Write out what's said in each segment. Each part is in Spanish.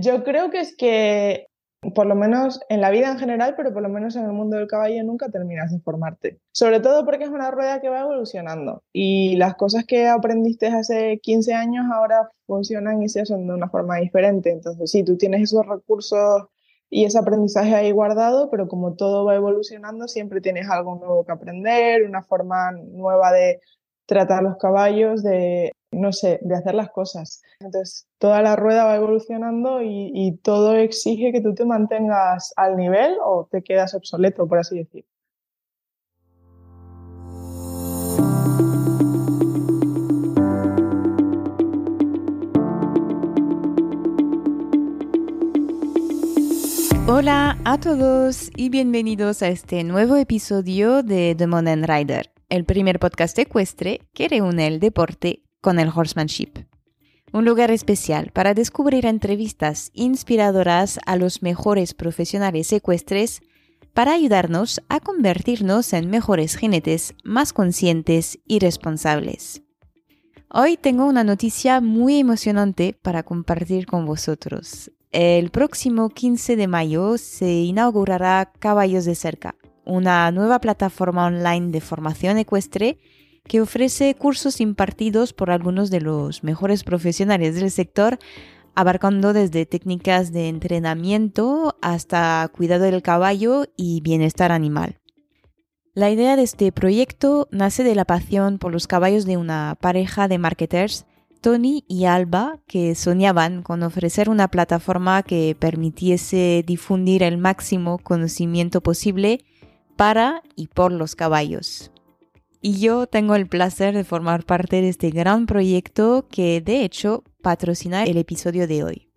Yo creo que es que, por lo menos en la vida en general, pero por lo menos en el mundo del caballo nunca terminas de formarte. Sobre todo porque es una rueda que va evolucionando y las cosas que aprendiste hace 15 años ahora funcionan y se hacen de una forma diferente. Entonces, sí, tú tienes esos recursos y ese aprendizaje ahí guardado, pero como todo va evolucionando, siempre tienes algo nuevo que aprender, una forma nueva de tratar los caballos, de, no sé, de hacer las cosas. Entonces, toda la rueda va evolucionando y, todo exige que tú te mantengas al nivel o te quedas obsoleto, por así decir. Hola a todos y bienvenidos a este nuevo episodio de The Modern Rider, el primer podcast ecuestre que reúne el deporte con el horsemanship. Un lugar especial para descubrir entrevistas inspiradoras a los mejores profesionales ecuestres para ayudarnos a convertirnos en mejores jinetes más conscientes y responsables. Hoy tengo una noticia muy emocionante para compartir con vosotros. El próximo 15 de mayo se inaugurará Caballos de Cerca, una nueva plataforma online de formación ecuestre que ofrece cursos impartidos por algunos de los mejores profesionales del sector, abarcando desde técnicas de entrenamiento hasta cuidado del caballo y bienestar animal. La idea de este proyecto nace de la pasión por los caballos de una pareja de marketers Tony y Alba que soñaban con ofrecer una plataforma que permitiese difundir el máximo conocimiento posible para y por los caballos. Y yo tengo el placer de formar parte de este gran proyecto que de hecho patrocina el episodio de hoy.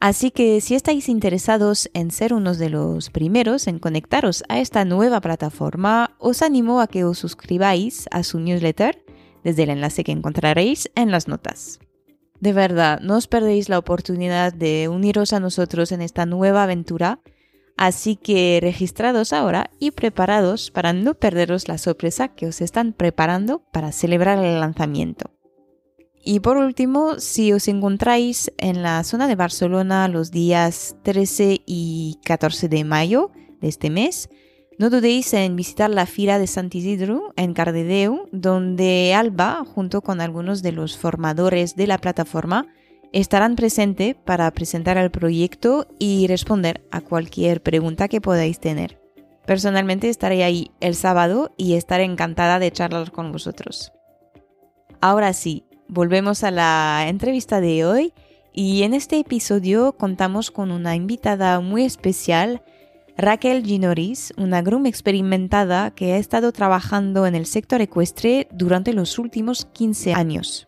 Así que si estáis interesados en ser unos de los primeros en conectaros a esta nueva plataforma, os animo a que os suscribáis a su newsletter desde el enlace que encontraréis en las notas. De verdad, no os perdéis la oportunidad de uniros a nosotros en esta nueva aventura, así que registrados ahora y preparados para no perderos la sorpresa que os están preparando para celebrar el lanzamiento. Y por último, si os encontráis en la zona de Barcelona los días 13 y 14 de mayo de este mes, no dudéis en visitar la fila de Sant Isidro en Cardedeu, donde Alba, junto con algunos de los formadores de la plataforma, estarán presentes para presentar el proyecto y responder a cualquier pregunta que podáis tener. Personalmente estaré ahí el sábado y estaré encantada de charlar con vosotros. Ahora sí, volvemos a la entrevista de hoy y en este episodio contamos con una invitada muy especial Raquel Ginoris, una groom experimentada que ha estado trabajando en el sector ecuestre durante los últimos 15 años.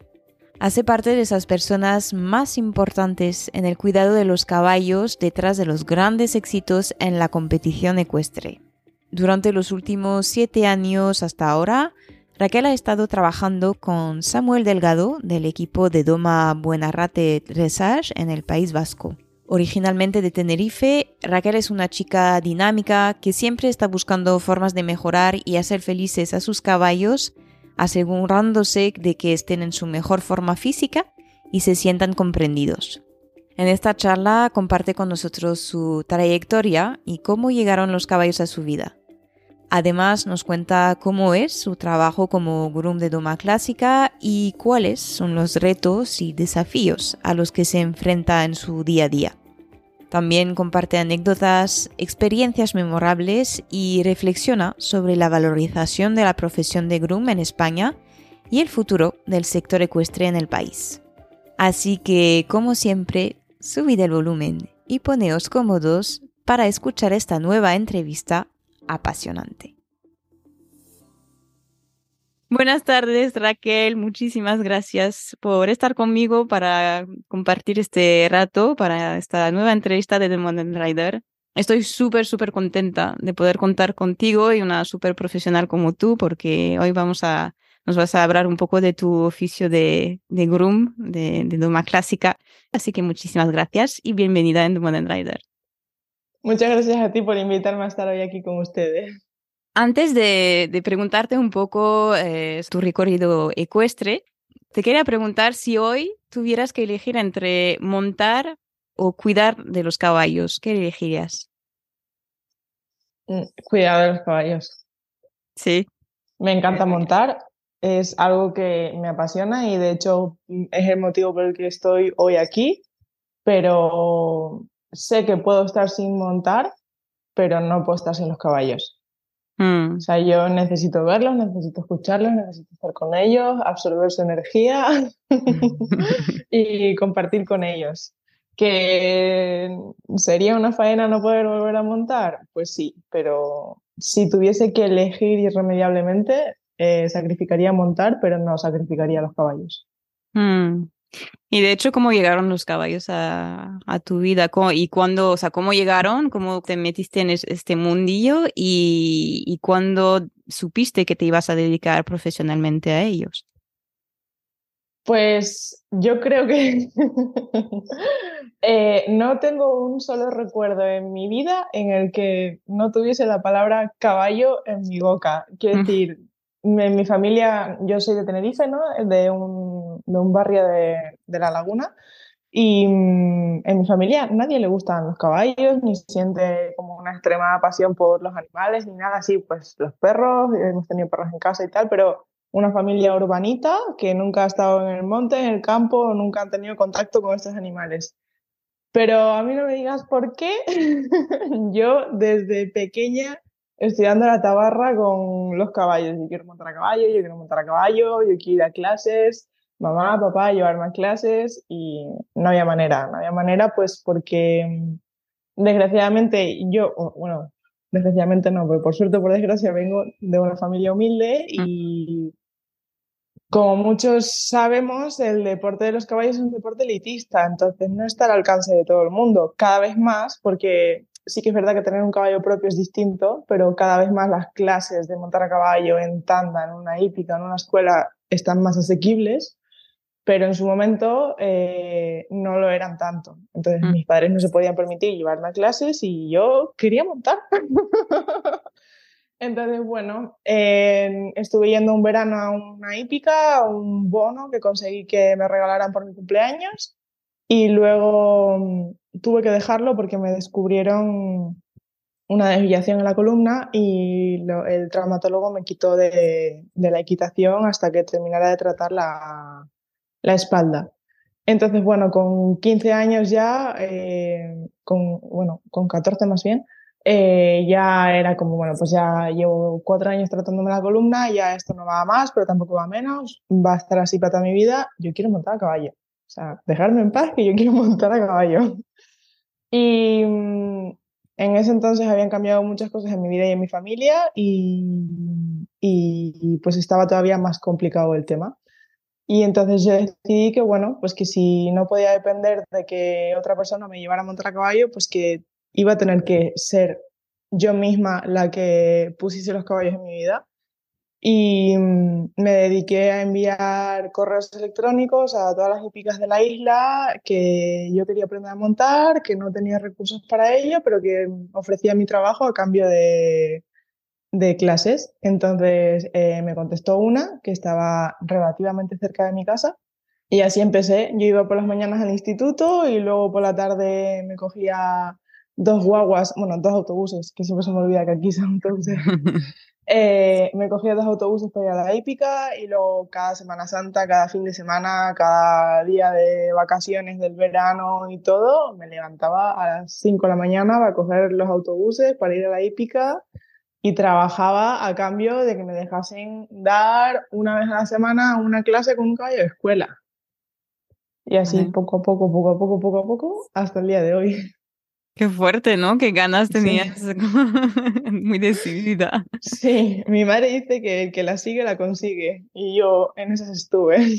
Hace parte de esas personas más importantes en el cuidado de los caballos detrás de los grandes éxitos en la competición ecuestre. Durante los últimos siete años hasta ahora, Raquel ha estado trabajando con Samuel Delgado del equipo de Doma Buenarrate Dressage en el País Vasco. Originalmente de Tenerife, Raquel es una chica dinámica que siempre está buscando formas de mejorar y hacer felices a sus caballos, asegurándose de que estén en su mejor forma física y se sientan comprendidos. En esta charla comparte con nosotros su trayectoria y cómo llegaron los caballos a su vida. Además nos cuenta cómo es su trabajo como groom de doma clásica y cuáles son los retos y desafíos a los que se enfrenta en su día a día. También comparte anécdotas, experiencias memorables y reflexiona sobre la valorización de la profesión de groom en España y el futuro del sector ecuestre en el país. Así que, como siempre, subid el volumen y poneos cómodos para escuchar esta nueva entrevista apasionante. Buenas tardes, Raquel. Muchísimas gracias por estar conmigo para compartir este rato, para esta nueva entrevista de The Modern Rider. Estoy súper, súper contenta de poder contar contigo y una súper profesional como tú, porque hoy vamos a, nos vas a hablar un poco de tu oficio de, groom, de, de doma clásica. Así que muchísimas gracias y bienvenida en The Modern Rider. Muchas gracias a ti por invitarme a estar hoy aquí con ustedes. Antes de, preguntarte un poco eh, tu recorrido ecuestre, te quería preguntar si hoy tuvieras que elegir entre montar o cuidar de los caballos? ¿Qué elegirías? Mm, cuidar de los caballos. Sí. Me encanta montar, es algo que me apasiona y de hecho es el motivo por el que estoy hoy aquí, pero sé que puedo estar sin montar, pero no puedo estar sin los caballos. Mm. O sea, yo necesito verlos, necesito escucharlos, necesito estar con ellos, absorber su energía y compartir con ellos. ¿Que sería una faena no poder volver a montar? Pues sí, pero si tuviese que elegir irremediablemente, eh, sacrificaría montar, pero no sacrificaría los caballos. Mm. Y de hecho, ¿cómo llegaron los caballos a, tu vida? ¿Y cuándo, o sea, cómo llegaron? ¿Cómo te metiste en este mundillo? ¿Y, y cuándo supiste que te ibas a dedicar profesionalmente a ellos? Pues yo creo que eh, no tengo un solo recuerdo en mi vida en el que no tuviese la palabra caballo en mi boca. Quiero decir, en mi familia, yo soy de Tenerife, ¿no? De un, de un barrio de, de, La Laguna. Y mm, en mi familia nadie le gustan los caballos, ni siente como una extrema pasión por los animales, ni nada así. Pues los perros, hemos tenido perros en casa y tal, pero una familia urbanita que nunca ha estado en el monte, en el campo, nunca han tenido contacto con estos animales. Pero a mí no me digas por qué. yo desde pequeña estoy dando la tabarra con los caballos. Yo quiero montar a caballo, yo quiero montar a caballo, yo quiero ir a clases, mamá, papá, llevarme a clases y no había manera, no había manera pues porque mm, desgraciadamente yo, bueno, desgraciadamente no, pero por suerte, por desgracia, vengo de una familia humilde y como muchos sabemos, el deporte de los caballos es un deporte elitista, entonces no está al alcance de todo el mundo, cada vez más, porque sí que es verdad que tener un caballo propio es distinto, pero cada vez más las clases de montar a caballo en tanda, en una hípica, en una escuela, están más asequibles, pero en su momento eh, no lo eran tanto. Entonces mm. mis padres no se podían permitir llevarme a clases y yo quería montar. Entonces, bueno, estuve yendo un verano a una hípica, un bono que conseguí que me regalaran por mi cumpleaños y luego mm, tuve que dejarlo porque me descubrieron una desviación en la columna y el traumatólogo me quitó de, la equitación hasta que terminara de tratar la, espalda. Entonces, bueno, con 15 años ya, eh, con, bueno, con 14 más bien, eh, ya era como, bueno, pues ya llevo cuatro años tratándome la columna, ya esto no va más, pero tampoco va menos, va a estar así para toda mi vida, yo quiero montar a caballo. O sea, dejarme en paz que yo quiero montar a caballo. Y mm, en ese entonces habían cambiado muchas cosas en mi vida y en mi familia y, y pues estaba todavía más complicado el tema. Y entonces yo decidí que, bueno, pues que si no podía depender de que otra persona me llevara a montar a caballo, pues que iba a tener que ser yo misma la que pusiese los caballos en mi vida. Y mm, me dediqué a enviar correos electrónicos a todas las hípicas de la isla que yo quería aprender a montar, que no tenía recursos para ello, pero que ofrecía mi trabajo a cambio de, de clases. Entonces eh, me contestó una que estaba relativamente cerca de mi casa y así empecé. Yo iba por las mañanas al instituto y luego por la tarde me cogía dos guaguas, bueno, dos autobuses, que siempre se me olvida que aquí son autobuses. eh, me cogía dos autobuses para ir a la hípica y luego cada Semana Santa, cada fin de semana, cada día de vacaciones del verano y todo, me levantaba a las 5 de la mañana para coger los autobuses para ir a la hípica y trabajaba a cambio de que me dejasen dar una vez a la semana una clase con un caballo de escuela. Y así poco a poco, poco a poco, poco a poco, hasta el día de hoy. Qué fuerte, ¿no? Qué ganas tenías. Muy decidida. Sí, mi madre dice que el que la sigue la consigue y yo en esas estuve.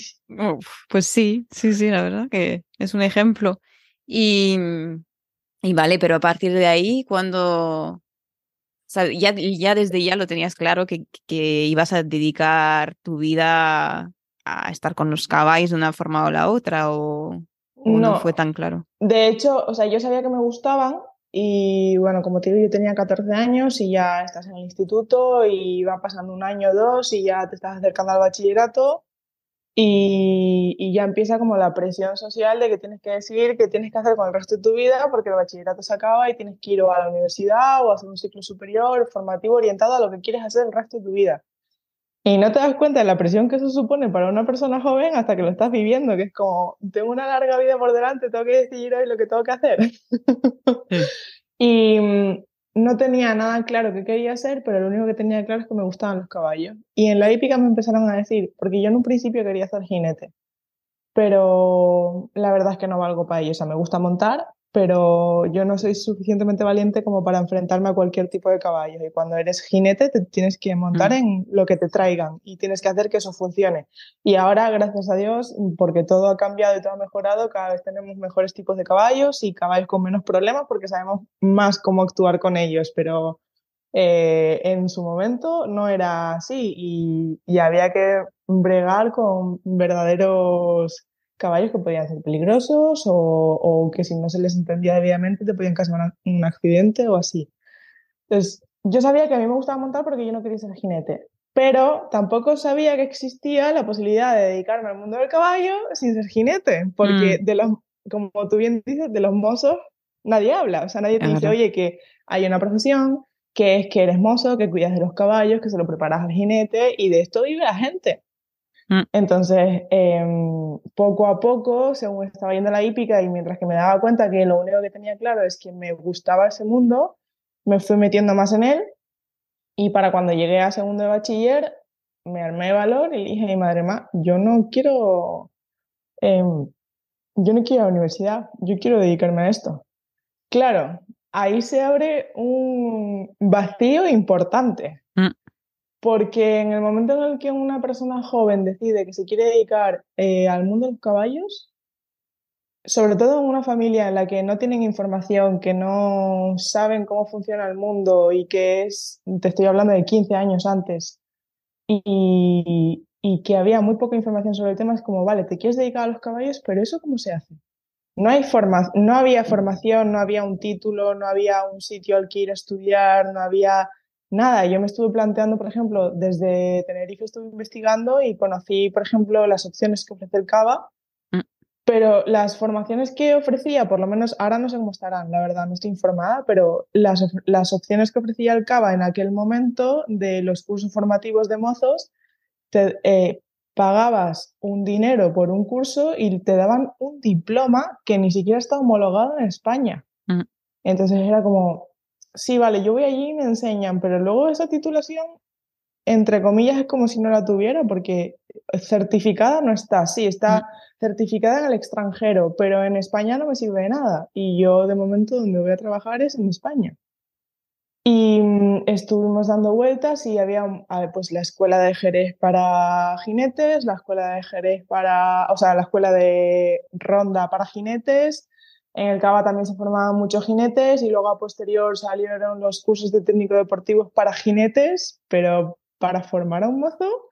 pues sí, sí, sí, la verdad que es un ejemplo. Y, y vale, pero a partir de ahí, cuando... ya, ya desde ya lo tenías claro que, que ibas a dedicar tu vida a estar con los caballos de una forma o la otra, o no, fue tan claro? De hecho, o sea, yo sabía que me gustaban y bueno, como te digo, yo tenía 14 años y ya estás en el instituto y va pasando un año o dos y ya te estás acercando al bachillerato y, ya empieza como la presión social de que tienes que decidir qué tienes que hacer con el resto de tu vida porque el bachillerato se acaba y tienes que ir a la universidad o a hacer un ciclo superior formativo orientado a lo que quieres hacer el resto de tu vida. Y no te das cuenta de la presión que eso supone para una persona joven hasta que lo estás viviendo, que es como, tengo una larga vida por delante, tengo que decidir hoy lo que tengo que hacer. y mm, no tenía nada claro qué quería hacer, pero lo único que tenía claro es que me gustaban los caballos. Y en la hípica me empezaron a decir, porque yo en un principio quería ser jinete, pero la verdad es que no valgo para ello. O sea, me gusta montar, pero yo no soy suficientemente valiente como para enfrentarme a cualquier tipo de caballo. Y cuando eres jinete, te tienes que montar mm. en lo que te traigan y tienes que hacer que eso funcione. Y ahora, gracias a Dios, porque todo ha cambiado y todo ha mejorado, cada vez tenemos mejores tipos de caballos y caballos con menos problemas porque sabemos más cómo actuar con ellos. Pero eh, en su momento no era así y, y había que bregar con verdaderos caballos que podían ser peligrosos o, que si no se les entendía debidamente te podían causar un accidente o así. Entonces, yo sabía que a mí me gustaba montar porque yo no quería ser jinete, pero tampoco sabía que existía la posibilidad de dedicarme al mundo del caballo sin ser jinete, porque mm. de los, como tú bien dices, de los mozos nadie habla, o sea, nadie te dice, oye, que hay una profesión, que es que eres mozo, que cuidas de los caballos, que se lo preparas al jinete y de esto vive la gente. Mm. Entonces, em, poco a poco, según estaba yendo la hípica y mientras que me daba cuenta que lo único que tenía claro es que me gustaba ese mundo, me fui metiendo más en él y para cuando llegué a segundo de bachiller, me armé de valor y dije mi madre, ma, yo no quiero, em, yo no quiero ir a la universidad, yo quiero dedicarme a esto. Claro, ahí se abre un vacío importante. Porque en el momento en el que una persona joven decide que se quiere dedicar eh, al mundo de los caballos, sobre todo en una familia en la que no tienen información, que no saben cómo funciona el mundo y que es, te estoy hablando de 15 años antes, y, y que había muy poca información sobre el tema, es como, vale, te quieres dedicar a los caballos, pero ¿eso cómo se hace? No, hay forma, no había formación, no había un título, no había un sitio al que ir a estudiar, no había Nada, yo me estuve planteando, por ejemplo, desde Tenerife estuve investigando y conocí, por ejemplo, las opciones que ofrece el CABA, mm. pero las formaciones que ofrecía, por lo menos ahora no sé cómo estarán, la verdad, no estoy informada, pero las, las opciones que ofrecía el CABA en aquel momento de los cursos formativos de mozos, te, eh, pagabas un dinero por un curso y te daban un diploma que ni siquiera está homologado en España. Mm. Entonces era como, sí, vale, yo voy allí y me enseñan, pero luego esa titulación, entre comillas, es como si no la tuviera, porque certificada no está, sí, está mm. certificada en el extranjero, pero en España no me sirve de nada. Y yo de momento donde voy a trabajar es en España. Y mm, estuvimos dando vueltas y había pues la escuela de Jerez para jinetes, la escuela de Jerez para, o sea, la escuela de ronda para jinetes, en el Cava también se formaban muchos jinetes y luego a posterior salieron los cursos de técnico deportivos para jinetes, pero para formar a un mozo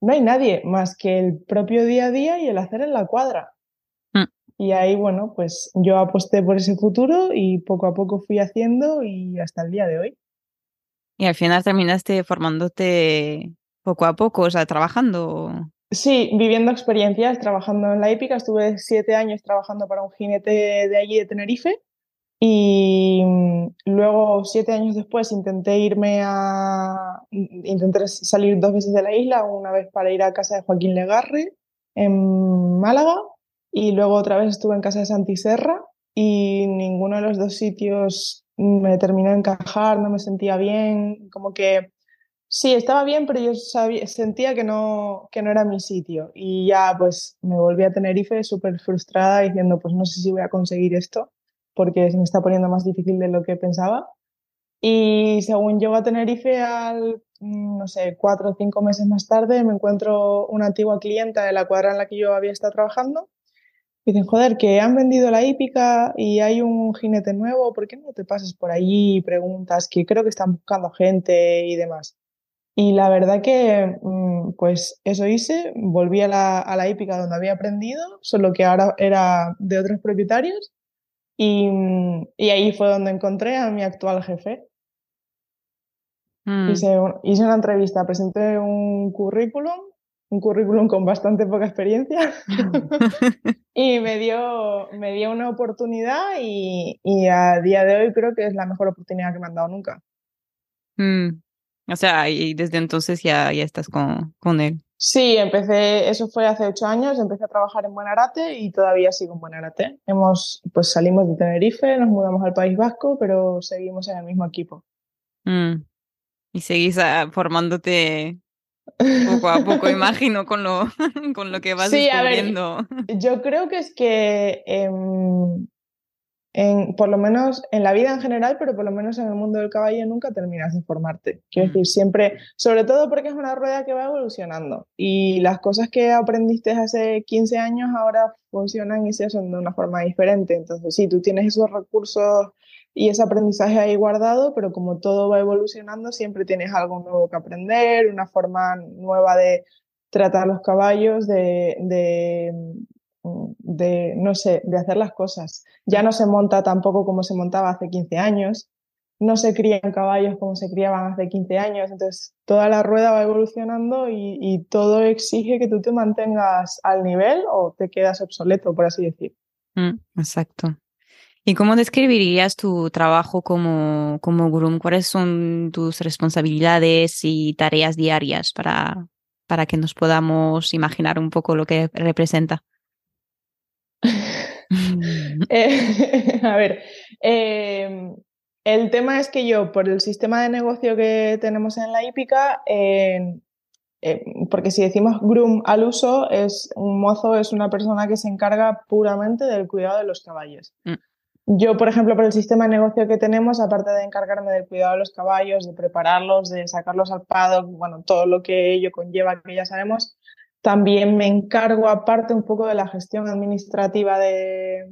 no hay nadie más que el propio día a día y el hacer en la cuadra. Mm. Y ahí, bueno, pues yo aposté por ese futuro y poco a poco fui haciendo y hasta el día de hoy. Y al final terminaste formándote poco a poco, o sea, trabajando. Sí, viviendo experiencias, trabajando en la hípica. Estuve siete años trabajando para un jinete de allí de Tenerife. Y mm, luego, siete años después, intenté irme a. Intenté salir dos veces de la isla, una vez para ir a casa de Joaquín Legarre en Málaga, y luego otra vez estuve en casa de Santiserra, y ninguno de los dos sitios me terminó de encajar, no me sentía bien, como que Sí, estaba bien, pero yo sentía que no, que no era mi sitio. Y ya pues me volví a Tenerife súper frustrada diciendo, pues no sé si voy a conseguir esto, porque se me está poniendo más difícil de lo que pensaba. Y según llego a Tenerife, al, mm, no sé, cuatro o cinco meses más tarde, me encuentro una antigua clienta de la cuadra en la que yo había estado trabajando. Y dicen, joder, que han vendido la hípica y hay un jinete nuevo, ¿por qué no te pasas por allí y preguntas que creo que están buscando gente y demás? Y la verdad que, mm, pues eso hice, volví a la, a la hípica donde había aprendido, solo que ahora era de otros propietarios. Y, mm, y ahí fue donde encontré a mi actual jefe. Mm. Hice, hice, una entrevista, presenté un currículum un currículum con bastante poca experiencia y me dio, me dio una oportunidad y, a día de hoy creo que es la mejor oportunidad que me han dado nunca. Mm. O sea, y desde entonces ya, ya estás con, con él. Sí, empecé, eso fue hace ocho años, empecé a trabajar en Buenarate y todavía sigo en Buenarate. Hemos, pues salimos de Tenerife, nos mudamos al País Vasco, pero seguimos en el mismo equipo. Mm. Y seguís ah, formándote poco a poco, imagino, con lo, con lo que vas sí, descubriendo. A ver, yo creo que es que, em, en, por lo menos en la vida en general, pero por lo menos en el mundo del caballo nunca terminas de formarte. Quiero mm. decir, siempre, sobre todo porque es una rueda que va evolucionando y las cosas que aprendiste hace 15 años ahora funcionan y se hacen de una forma diferente. Entonces, sí, tú tienes esos recursos y ese aprendizaje ahí guardado, pero como todo va evolucionando, siempre tienes algo nuevo que aprender, una forma nueva de tratar los caballos, de, de, de, no sé, de hacer las cosas. Ya no se monta tampoco como se montaba hace 15 años, no se crían caballos como se criaban hace 15 años, entonces toda la rueda va evolucionando y, y todo exige que tú te mantengas al nivel o te quedas obsoleto, por así decir. Mm, exacto. ¿Y cómo describirías tu trabajo como, como groom? ¿Cuáles son tus responsabilidades y tareas diarias para, para que nos podamos imaginar un poco lo que representa? Eh, a ver, em, el tema es que yo, por el sistema de negocio que tenemos en la hípica, em, porque si decimos groom al uso, es un mozo es una persona que se encarga puramente del cuidado de los caballos. Mm. Yo, por ejemplo, por el sistema de negocio que tenemos, aparte de encargarme del cuidado de los caballos, de prepararlos, de sacarlos al paddock, bueno, todo lo que ello conlleva, que ya sabemos, también me encargo aparte un poco de la gestión administrativa de,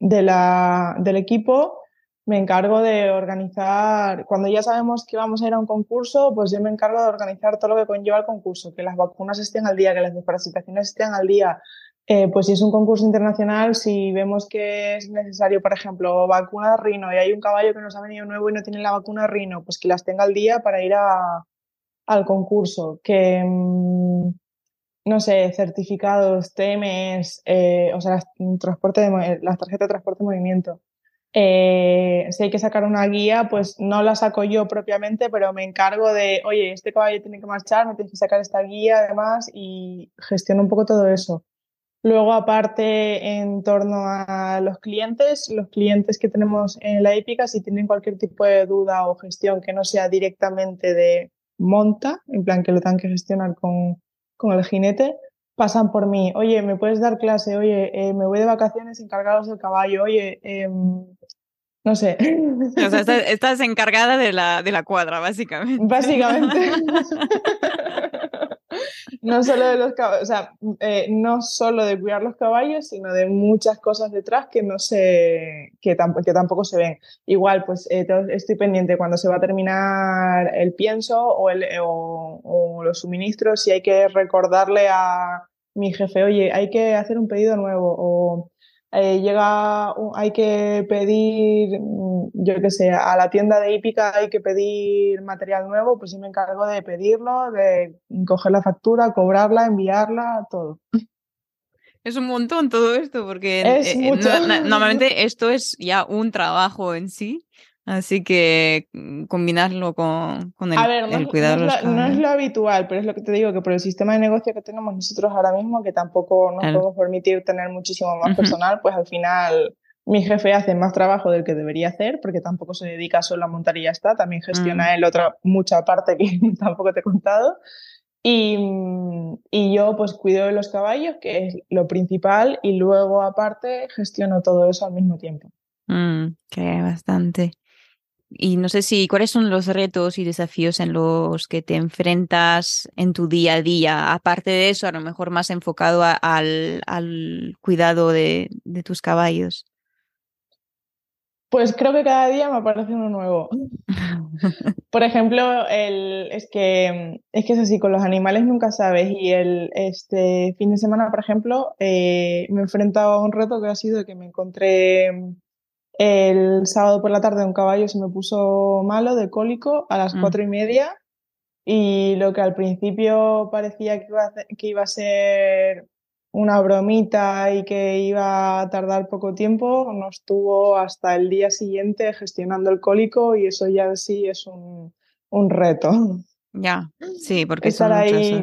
de la, del equipo. Me encargo de organizar, cuando ya sabemos que vamos a ir a un concurso, pues yo me encargo de organizar todo lo que conlleva el concurso, que las vacunas estén al día, que las desparasitaciones estén al día, eh, pues si es un concurso internacional, si vemos que es necesario, por ejemplo, vacuna de rino y hay un caballo que nos ha venido nuevo y no tiene la vacuna de rino, pues que las tenga al día para ir a, al concurso. Que, mm, no sé, certificados, TMS, eh, o sea, las, transporte de, las tarjetas de transporte de movimiento. Eh, si hay que sacar una guía, pues no la saco yo propiamente, pero me encargo de, oye, este caballo tiene que marchar, me tienes que sacar esta guía además y gestiono un poco todo eso. Luego, aparte, en torno a los clientes, los clientes que tenemos en la épica, si tienen cualquier tipo de duda o gestión que no sea directamente de monta, en plan que lo tengan que gestionar con, con el jinete, pasan por mí. Oye, ¿me puedes dar clase? Oye, eh, me voy de vacaciones encargados del caballo. Oye, em, no sé. O sea, estás, estás, encargada de la, de la cuadra, básicamente. Básicamente. no solo de los caballos, o sea, eh, no solo de cuidar los caballos, sino de muchas cosas detrás que no sé, que, que tampoco se ven. Igual, pues eh, estoy pendiente cuando se va a terminar el pienso o, el, o, o los suministros, si hay que recordarle a mi jefe, oye, hay que hacer un pedido nuevo o eh, llega, hay que pedir, mm, yo qué sé, a la tienda de hípica hay que pedir material nuevo, pues sí me encargo de pedirlo, de coger la factura, cobrarla, enviarla, todo. Es un montón todo esto, porque eh, normalmente esto es ya un trabajo en sí. Así que mm, combinarlo con, con el, a ver, no, cuidado no, es lo, no, es lo, habitual, pero es lo que te digo, que por el sistema de negocio que tenemos nosotros ahora mismo, que tampoco nos podemos permitir tener muchísimo más personal, pues al final mi jefe hace más trabajo del que debería hacer, porque tampoco se dedica solo a montar y ya está, también gestiona mm. él otra mucha parte que tampoco te he contado. Y, y, yo pues cuido de los caballos, que es lo principal, y luego aparte gestiono todo eso al mismo tiempo. Mm, que bastante. Y no sé si, ¿cuáles son los retos y desafíos en los que te enfrentas en tu día a día? Aparte de eso, a lo mejor más enfocado al, al, cuidado de, de, tus caballos. Pues creo que cada día me aparece uno nuevo. Por ejemplo, el, es, que, es que es así, con los animales nunca sabes. Y el, este fin de semana, por ejemplo, eh, me he enfrentado a un reto que ha sido que me encontré el sábado por la tarde un caballo se me puso malo de cólico a las mm. cuatro y media y lo que al principio parecía que iba a, que iba a ser una bromita y que iba a tardar poco tiempo, nos estuvo hasta el día siguiente gestionando el cólico y eso ya sí es un, un reto. Ya, sí, porque Estar ahí,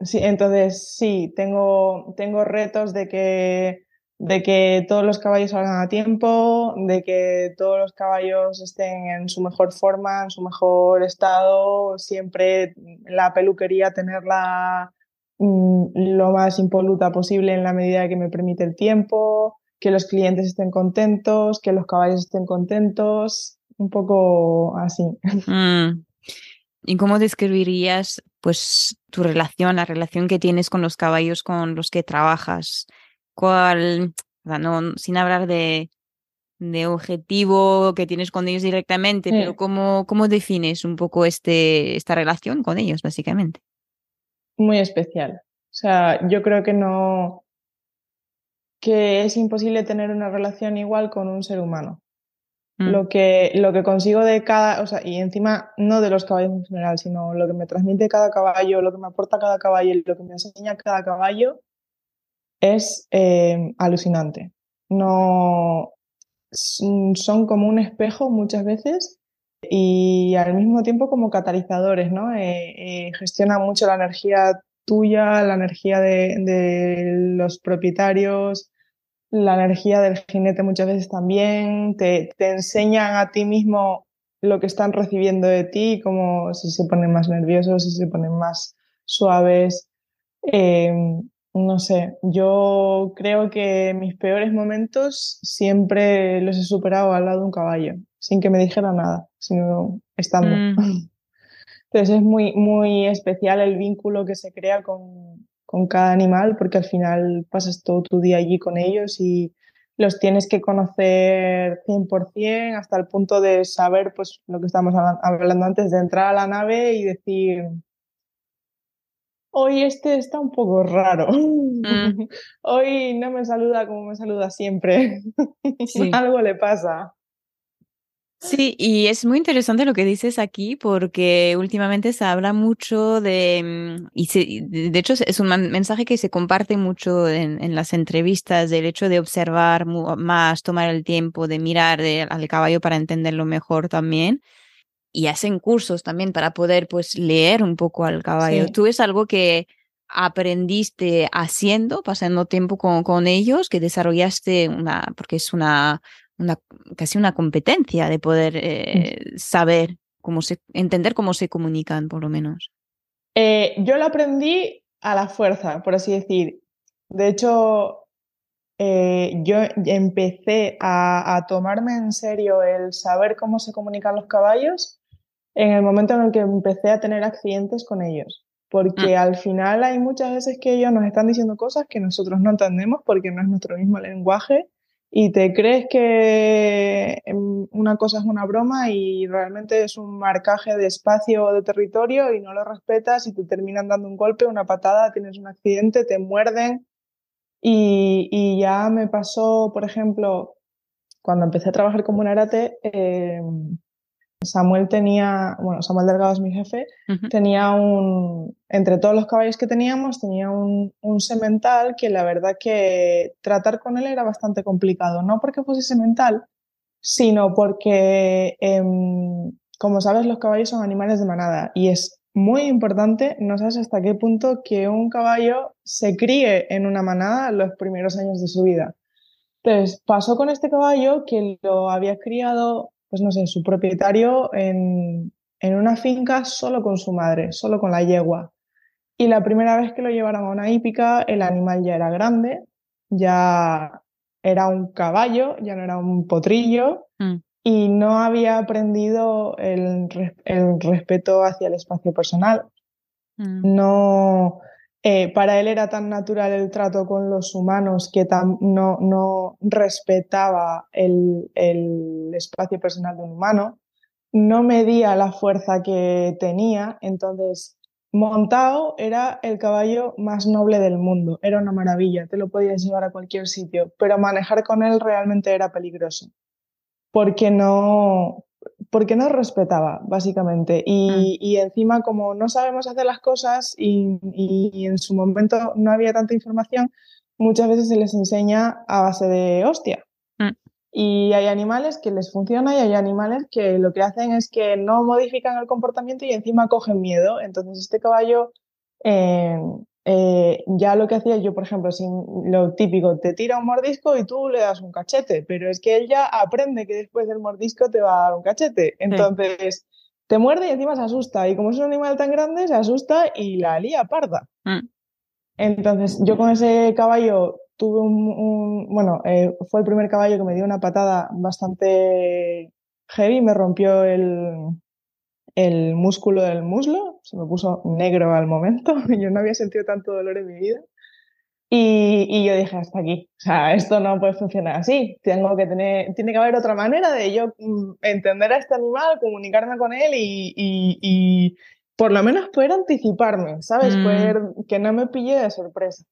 Sí, entonces sí, tengo, tengo retos de que, de que todos los caballos salgan a tiempo, de que todos los caballos estén en su mejor forma, en su mejor estado, siempre la peluquería tenerla mm, lo más impoluta posible en la medida que me permite el tiempo, que los clientes estén contentos, que los caballos estén contentos, un poco así. Mm. ¿Y cómo describirías pues tu relación, la relación que tienes con los caballos con los que trabajas? ¿Cuál, no, sin hablar de, de objetivo que tienes con ellos directamente, pero ¿cómo, cómo defines un poco este, esta relación con ellos, básicamente? Muy especial. O sea, yo creo que no, que es imposible tener una relación igual con un ser humano. Mm. Lo, que, lo que consigo de cada, o sea, y encima no de los caballos en general, sino lo que me transmite cada caballo, lo que me aporta cada caballo y lo que me enseña cada caballo es eh, alucinante. No, son como un espejo muchas veces y al mismo tiempo como catalizadores, ¿no? Eh, eh, gestionan mucho la energía tuya, la energía de, de los propietarios, la energía del jinete muchas veces también, te, te, enseñan a ti mismo lo que están recibiendo de ti, como si se ponen más nerviosos, si se ponen más suaves. No sé, yo creo que mis peores momentos siempre los he superado al lado de un caballo, sin que me dijera nada, sino estando. Mm. Entonces es muy, muy especial el vínculo que se crea con, con cada animal porque al final pasas todo tu día allí con ellos y los tienes que conocer 100% hasta el punto de saber pues lo que estamos hablando antes de entrar a la nave y decir hoy este está un poco raro mm. hoy no me saluda como me saluda siempre algo le pasa Sí, y es muy interesante lo que dices aquí porque últimamente se habla mucho de, mm, y de hecho es un mensaje que se comparte mucho en, las entrevistas del hecho de observar más, tomar el tiempo de mirar al caballo para entenderlo mejor también. Y hacen cursos también para poder pues leer un poco al caballo. ¿Tú es algo que aprendiste haciendo, pasando tiempo con, con ellos, que desarrollaste una, porque es una una, casi una competencia de poder eh, saber cómo se, entender cómo se comunican, por lo menos. Eh, yo lo aprendí a la fuerza, por así decir. De hecho, eh, yo empecé a, a, tomarme en serio el saber cómo se comunican los caballos en el momento en el que empecé a tener accidentes con ellos. Porque mm. al final hay muchas veces que ellos nos están diciendo cosas que nosotros no entendemos porque no es nuestro mismo lenguaje y te crees que em, una cosa es una broma y realmente es un marcaje de espacio o de territorio y no lo respetas y te terminan dando un golpe, una patada, tienes un accidente, te muerden. Y, y ya me pasó, por ejemplo, cuando empecé a trabajar como un arate, eh, Samuel tenía, bueno, Samuel Delgado es mi jefe, tenía un, entre todos los caballos que teníamos, tenía un, un, semental que la verdad que tratar con él era bastante complicado, no porque fuese semental, sino porque, em, como sabes, los caballos son animales de manada y es muy importante, no sabes hasta qué punto que un caballo se críe en una manada los primeros años de su vida. Entonces, pasó con este caballo que lo había criado pues no sé, su propietario en, en una finca solo con su madre, solo con la yegua. Y la primera vez que lo llevaron a una hípica, el animal ya era grande, ya era un caballo, ya no era un potrillo, mm. y no había aprendido el, el, respeto hacia el espacio personal. Mm. No, eh, para él era tan natural el trato con los humanos que no, respetaba el, el, espacio personal de un humano, no medía la fuerza que tenía, entonces montado era el caballo más noble del mundo, era una maravilla, te lo podías llevar a cualquier sitio, pero manejar con él realmente era peligroso, porque no, porque no respetaba, básicamente. Y, mm. encima, como no sabemos hacer las cosas y, en su momento no había tanta información, muchas veces se les enseña a base de hostia. Mm. Y hay animales que les funciona y hay animales que lo que hacen es que no modifican el comportamiento y encima cogen miedo. Entonces, este caballo eh, eh, ya lo que hacía yo, por ejemplo, sin lo típico, te tira un mordisco y tú le das un cachete, pero es que él ya aprende que después del mordisco te va a dar un cachete. Entonces, te muerde y encima se asusta. Y como es un animal tan grande, se asusta y la lía parda. Mm. Entonces, yo con ese caballo tuve un, bueno, eh, fue el primer caballo que me dio una patada bastante heavy, me rompió el, el músculo del muslo, se me puso negro al momento, yo no había sentido tanto dolor en mi vida. Y, yo dije, hasta aquí, o sea, esto no puede funcionar así, tengo que tener, tiene que haber otra manera de yo mm, entender a este animal, comunicarme con él y, por lo menos poder anticiparme, ¿sabes? Mm. Poder que no me pille de sorpresa.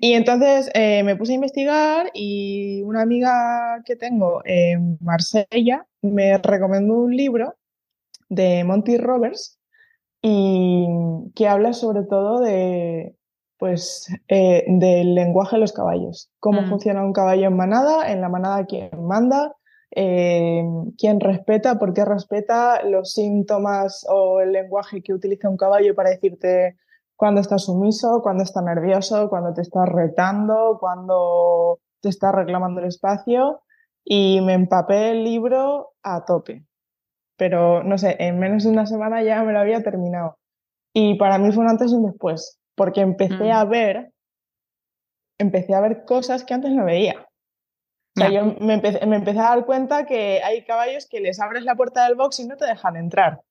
Y entonces eh, me puse a investigar y una amiga que tengo en Marsella me recomendó un libro de Monty Roberts y que habla sobre todo de pues eh, del lenguaje de los caballos, cómo mm. funciona un caballo en manada, en la manada quién manda, eh, quién respeta, por qué respeta, los síntomas o el lenguaje que utiliza un caballo para decirte cuando está sumiso, cuando está nervioso, cuando te está retando, cuando te está reclamando el espacio. Y me empapé el libro a tope pero no sé, en menos de una semana ya me lo había terminado. Y para mí fue un antes y un después, porque empecé mm. a ver, empecé a ver cosas que antes no veía. O sea, yo me empecé, me empecé, a dar cuenta que hay caballos que les abres la puerta del box y no te dejan entrar.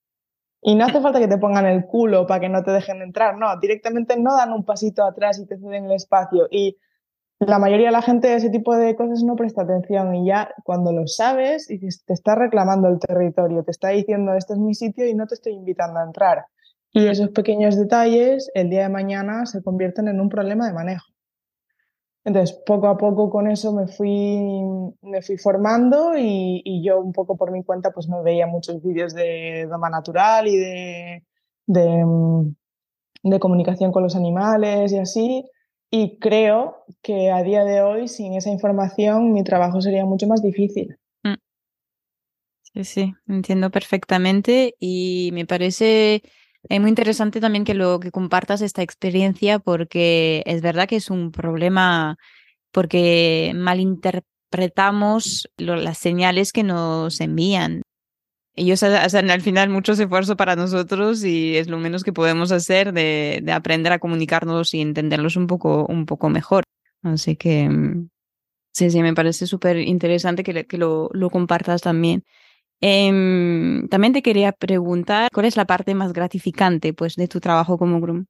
Y no hace falta que te pongan el culo para que no te dejen entrar, no, directamente no dan un pasito atrás y te ceden el espacio. Y la mayoría de la gente de ese tipo de cosas no presta atención y ya cuando lo sabes y te está reclamando el territorio, te está diciendo este es mi sitio y no te estoy invitando a entrar. Y mm. esos pequeños detalles el día de mañana se convierten en un problema de manejo. Entonces, poco a poco con eso me fui, me fui formando y, yo un poco por mi cuenta pues no veía muchos vídeos de doma natural y de, de, de comunicación con los animales y así y creo que a día de hoy, sin esa información, mi trabajo sería mucho más difícil. Mm. Sí, sí, entiendo perfectamente y me parece eh, muy interesante también que lo que compartas esta experiencia porque es verdad que es un problema porque malinterpretamos las señales que nos envían ellos hacen al final mucho esfuerzo para nosotros y es lo menos que podemos hacer de, aprender a comunicarnos y entenderlos un poco, un poco mejor. Así que mm, sí, sí, me parece súper interesante que, que lo, lo, compartas también. Em, también te quería preguntar, ¿cuál es la parte más gratificante pues, de tu trabajo como groom?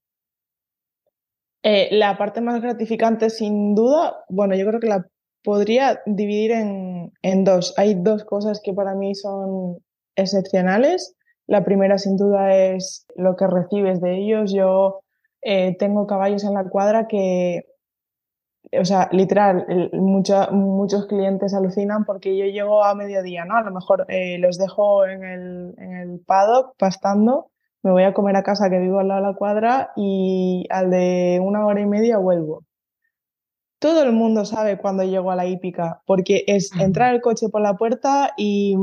Eh, la parte más gratificante, sin duda, bueno, yo creo que la podría dividir en, en dos. Hay dos cosas que para mí son excepcionales. La primera, sin duda, es lo que recibes de ellos. Yo eh, tengo caballos en la cuadra que, o sea, literal, muchos clientes alucinan porque yo llego a mediodía, ¿no? A lo mejor eh, los dejo en el, en el paddock pastando, me voy a comer a casa que vivo al lado de la cuadra y al de una hora y media vuelvo. Todo el mundo sabe cuando llego a la hípica porque es entrar el coche por la puerta y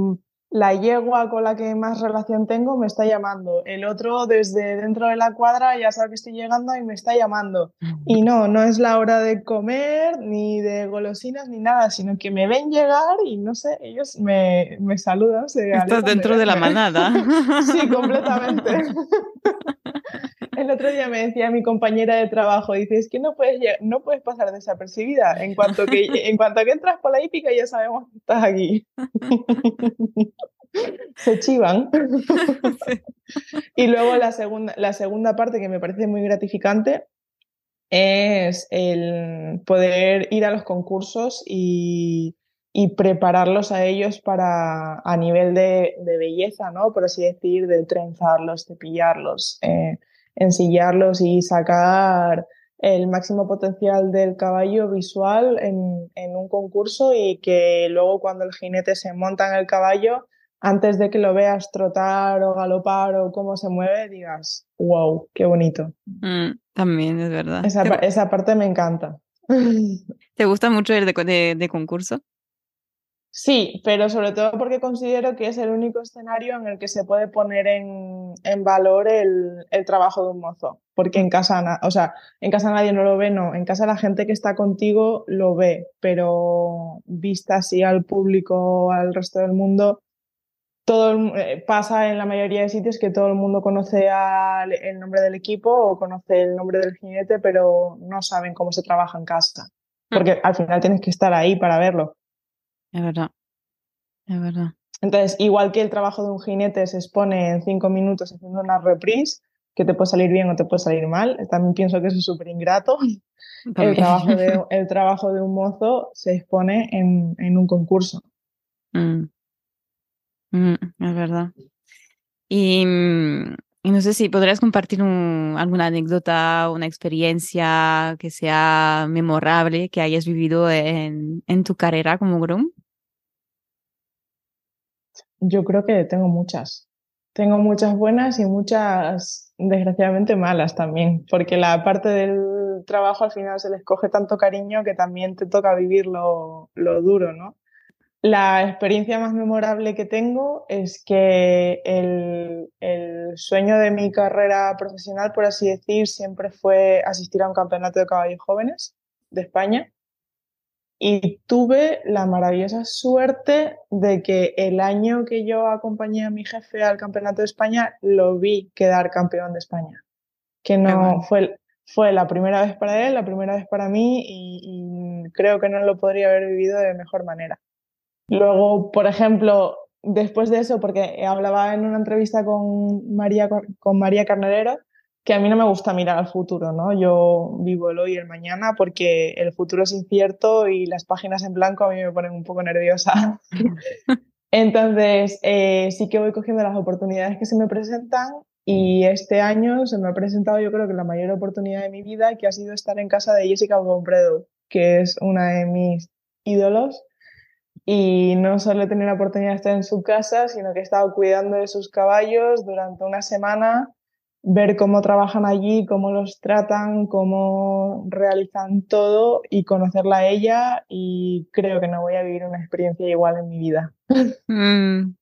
la yegua con la que más relación tengo me está llamando. El otro desde dentro de la cuadra ya sabe que estoy llegando y me está llamando. Y no, no es la hora de comer, ni de golosinas, ni nada, sino que me ven llegar y no sé, ellos me, me saludan. Estás dentro de la manada. sí, completamente. El otro día me decía mi compañera de trabajo, dice, es que no puedes, no puedes pasar desapercibida. En cuanto, que, en cuanto que entras por la hípica ya sabemos que estás aquí. Se chivan. y luego la segunda, la segunda parte que me parece muy gratificante es el poder ir a los concursos y, prepararlos a ellos para a nivel de, belleza, ¿no? Por así decir, de trenzarlos, cepillarlos. Eh, ensillarlos y sacar el máximo potencial del caballo visual en, un concurso y que luego cuando el jinete se monta en el caballo antes de que lo veas trotar o galopar o cómo se mueve, digas, wow, qué bonito. Mm, también es verdad. Esa, parte me encanta. ¿Te gusta mucho el de concurso? Sí, pero sobre todo porque considero que es el único escenario en el que se puede poner en, valor el, trabajo de un mozo. Porque en casa, o sea, en casa nadie no lo ve, no. En casa la gente que está contigo lo ve, pero vista así al público, al resto del mundo, todo eh, pasa en la mayoría de sitios que todo el mundo conoce el nombre del equipo o conoce el nombre del jinete, pero no saben cómo se trabaja en casa. Mm. Porque al final tienes que estar ahí para verlo. Es verdad. Es verdad. Entonces, igual que el trabajo de un jinete se expone en cinco minutos haciendo una reprise, que te puede salir bien o te puede salir mal, también pienso que eso es súper ingrato. El trabajo, de, el trabajo de un mozo se expone en, en un concurso. Mm. Mm, es verdad. Y, mm, y, no sé si podrías compartir alguna anécdota, una experiencia que sea memorable que hayas vivido en, en tu carrera como groom. Yo creo que tengo muchas. Tengo muchas buenas y muchas, desgraciadamente, malas también, porque la parte del trabajo al final se les coge tanto cariño que también te toca vivir lo, duro, ¿no? La experiencia más memorable que tengo es que el, el, sueño de mi carrera profesional, por así decir, siempre fue asistir a un campeonato de caballos jóvenes de España y tuve la maravillosa suerte de que el año que yo acompañé a mi jefe al Campeonato de España, lo vi quedar campeón de España. Que no fue, fue la primera vez para él, la primera vez para mí y, creo que no lo podría haber vivido de mejor manera. Luego, por ejemplo, después de eso, porque hablaba en una entrevista con María, con María Carnerero, que a mí no me gusta mirar al futuro, ¿no? Yo vivo el hoy y el mañana porque el futuro es incierto y las páginas en blanco a mí me ponen un poco nerviosa. Entonces, eh, sí que voy cogiendo las oportunidades que se me presentan y este año se me ha presentado yo creo que la mayor oportunidad de mi vida, que ha sido estar en casa de Jessica Gombredo, que es una de mis ídolos. Y no solo he tenido la oportunidad de estar en su casa, sino que he estado cuidando de sus caballos durante una semana ver cómo trabajan allí, cómo los tratan, cómo realizan todo y conocerla a ella y creo que no voy a vivir una experiencia igual en mi vida. Mm.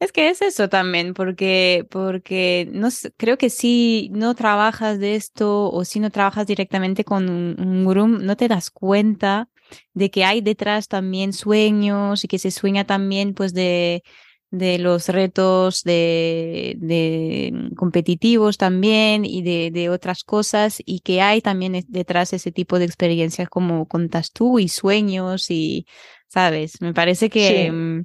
Es que es eso también, porque, porque no, creo que si no trabajas de esto o si no trabajas directamente con un, un no te das cuenta de que hay detrás también sueños y que se sueña también pues de, de los retos de, de competitivos también y de, de, otras cosas y que hay también detrás ese tipo de experiencias como contas tú y sueños y, ¿sabes? Me parece que... Mm,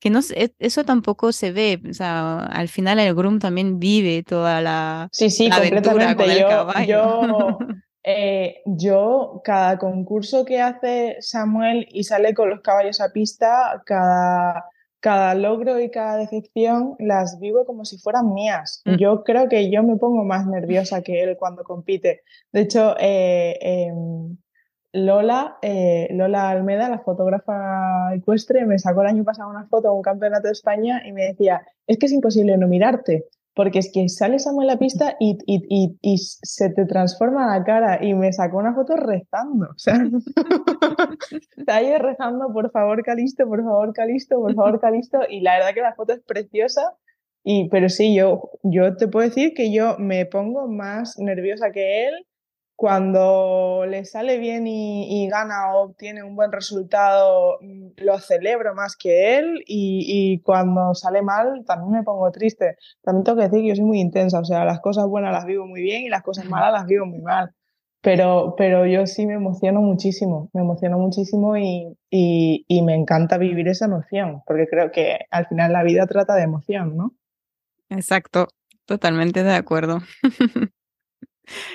que no eso tampoco se ve, o sea, al final el groom también vive toda la, sí, sí, aventura con el yo, caballo. Yo, eh, yo, cada concurso que hace Samuel y sale con los caballos a pista, cada cada logro y cada decepción las vivo como si fueran mías. Mm. Yo creo que yo me pongo más nerviosa que él cuando compite. De hecho, eh, em, Lola, eh, Lola Almeda, la fotógrafa ecuestre, me sacó el año pasado una foto de un campeonato de España y me decía, es que es imposible no mirarte porque es que sales a en la pista y, y, y, se te transforma la cara y me sacó una foto rezando, o sea, está ahí rezando, por favor Calisto, por favor Calisto, por favor Calisto, y la verdad que la foto es preciosa, y, pero sí, yo, yo te puedo decir que yo me pongo más nerviosa que él cuando le sale bien y, gana o obtiene un buen resultado, mm, lo celebro más que él y, cuando sale mal también me pongo triste. También tengo que decir que yo soy muy intensa, o sea, las cosas buenas las vivo muy bien y las cosas malas las vivo muy mal. Pero, pero yo sí me emociono muchísimo, me emociono muchísimo y, y me encanta vivir esa emoción, porque creo que al final la vida trata de emoción, ¿no? Exacto, totalmente de acuerdo.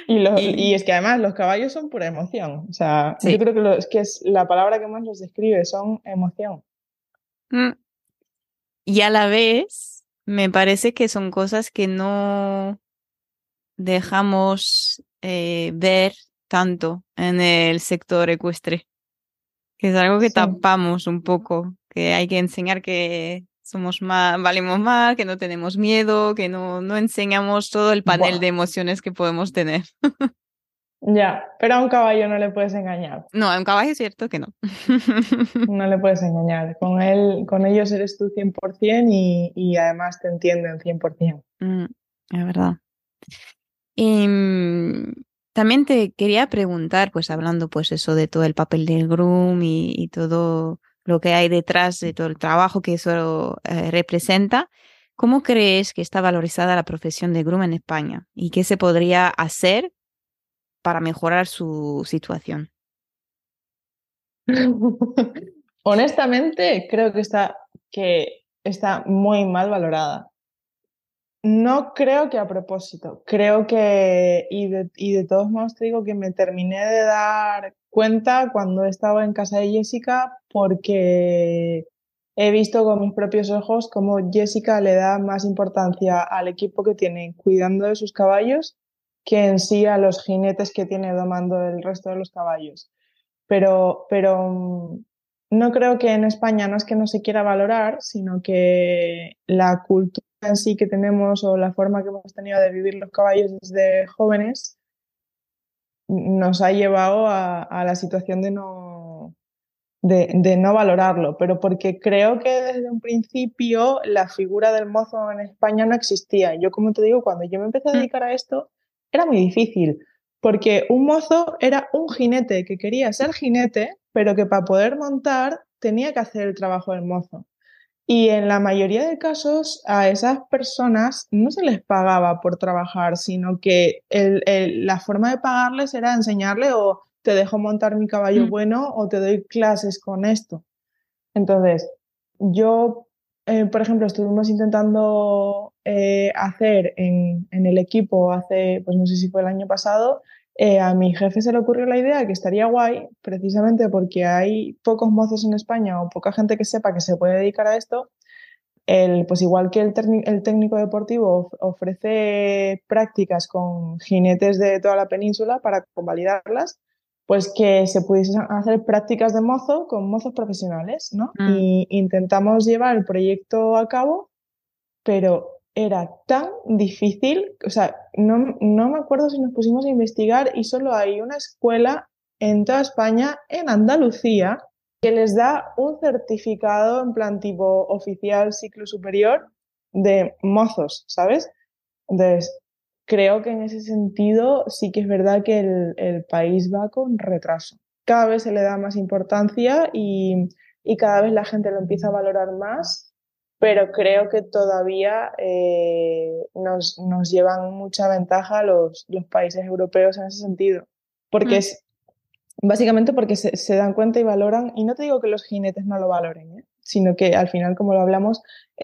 Y, es que además los caballos son pura emoción. O sea, yo creo que, es que es la palabra que más los describe, son emoción. Mm. Y a la vez, me parece que son cosas que no dejamos eh, ver tanto en el sector ecuestre. Que es algo que tapamos un poco, que hay que enseñar que somos más, valemos más, que no tenemos miedo, que no, no enseñamos todo el panel de emociones que podemos tener. Ya, pero a un caballo no le puedes engañar. No, a un caballo es cierto que no. No le puedes engañar. Con, él, con ellos eres tú 100% y, y además te entienden 100%. Mm, es verdad. Y, em, también te quería preguntar, pues hablando pues eso de todo el papel del groom y, todo lo que hay detrás de todo el trabajo que eso eh, representa, ¿cómo crees que está valorizada la profesión de groom en España? ¿Y qué se podría hacer para mejorar su situación? Honestamente, creo que está, que está muy mal valorada. No creo que a propósito. Creo que, y de, todos modos te digo que me terminé de dar cuenta cuando estaba en casa de Jessica porque he visto con mis propios ojos cómo Jessica le da más importancia al equipo que tiene cuidando de sus caballos que en sí a los jinetes que tiene domando el resto de los caballos. Pero, pero mm, no creo que en España no es que no se quiera valorar, sino que la cultura en sí que tenemos o la forma que hemos tenido de vivir los caballos desde jóvenes nos ha llevado a, a la situación de no, de, de, no valorarlo, pero porque creo que desde un principio la figura del mozo en España no existía. Yo, como te digo, cuando yo me empecé a mm. dedicar a esto, era muy difícil, porque un mozo era un jinete que quería ser jinete, pero que para poder montar tenía que hacer el trabajo del mozo. Y en la mayoría de casos a esas personas no se les pagaba por trabajar, sino que la forma de pagarles era enseñarle o te dejo montar mi caballo mm. bueno o te doy clases con esto. Entonces, yo eh, por ejemplo, estuvimos intentando eh, hacer en, el equipo hace, pues no sé si fue el año pasado, eh, a mi jefe se le ocurrió la idea que estaría guay, precisamente porque hay pocos mozos en España o poca gente que sepa que se puede dedicar a esto. El, pues igual que el, el técnico deportivo ofrece prácticas con jinetes de toda la península para convalidarlas, pues que se pudiesen hacer prácticas de mozo con mozos profesionales, ¿no? Mm. Y intentamos llevar el proyecto a cabo, pero era tan difícil, o sea, no, no me acuerdo si nos pusimos a investigar y solo hay una escuela en toda España, en Andalucía, que les da un certificado en plan tipo oficial ciclo superior de mozos, ¿sabes? Entonces, creo que en ese sentido sí que es verdad que el, país va con retraso. Cada vez se le da más importancia y, cada vez la gente lo empieza a valorar más, pero creo que todavía eh, nos, llevan mucha ventaja los, los países europeos en ese sentido. Porque mm. es básicamente porque se, dan cuenta y valoran, y no te digo que los jinetes no lo valoren, ¿eh? sino que al final, como lo hablamos,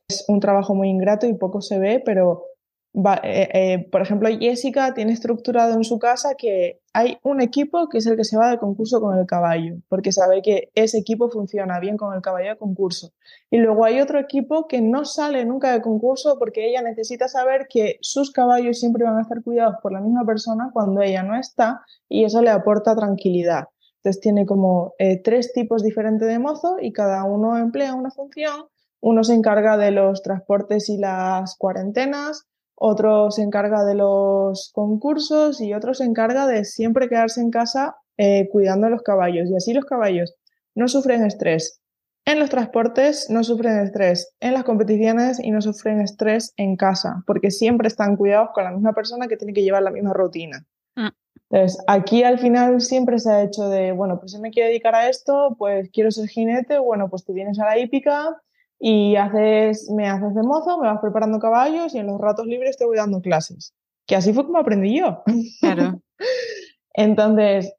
es un trabajo muy ingrato y poco se ve, pero eh, eh, por ejemplo, Jessica tiene estructurado en su casa que hay un equipo que es el que se va de concurso con el caballo, porque sabe que ese equipo funciona bien con el caballo de concurso. Y luego hay otro equipo que no sale nunca de concurso porque ella necesita saber que sus caballos siempre van a estar cuidados por la misma persona cuando ella no está y eso le aporta tranquilidad. Entonces tiene como eh, tres tipos diferentes de mozo y cada uno emplea una función. Uno se encarga de los transportes y las cuarentenas, otro se encarga de los concursos y otro se encarga de siempre quedarse en casa eh, cuidando a los caballos. Y así los caballos no sufren estrés en los transportes, no sufren estrés en las competiciones y no sufren estrés en casa, porque siempre están cuidados con la misma persona que tiene que llevar la misma rutina. Mm. Entonces, aquí al final siempre se ha hecho de, bueno, pues si me quiero dedicar a esto, pues quiero ser jinete, bueno, pues te vienes a la hípica, y haces, me haces de mozo, me vas preparando caballos y en los ratos libres te voy dando clases. Que así fue como aprendí yo. Claro. Entonces,